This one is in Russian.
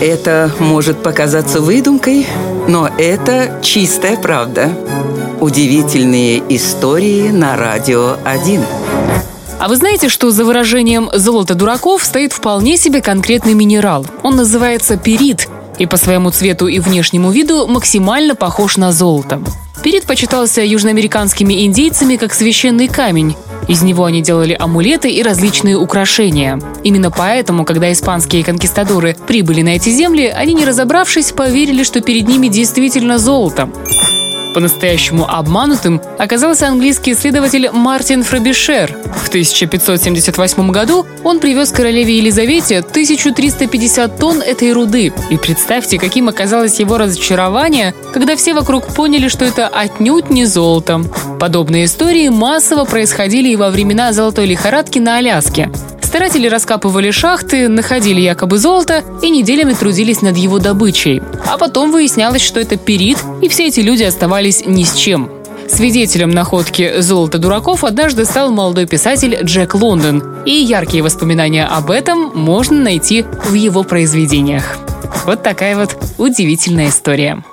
Это может показаться выдумкой, но это чистая правда. Удивительные истории на радио 1. А вы знаете, что за выражением «золото дураков» стоит вполне себе конкретный минерал? Он называется перит и по своему цвету и внешнему виду максимально похож на золото. Перит почитался южноамериканскими индейцами как священный камень. Из него они делали амулеты и различные украшения. Именно поэтому, когда испанские конкистадоры прибыли на эти земли, они, не разобравшись, поверили, что перед ними действительно золото. По-настоящему обманутым оказался английский исследователь Мартин Фрабишер. В 1578 году он привез королеве Елизавете 1350 тонн этой руды. И представьте, каким оказалось его разочарование, когда все вокруг поняли, что это отнюдь не золото. Подобные истории массово происходили и во времена золотой лихорадки на Аляске. Старатели раскапывали шахты, находили якобы золото и неделями трудились над его добычей. А потом выяснялось, что это перит, и все эти люди оставались ни с чем. Свидетелем находки золота дураков однажды стал молодой писатель Джек Лондон, и яркие воспоминания об этом можно найти в его произведениях. Вот такая вот удивительная история.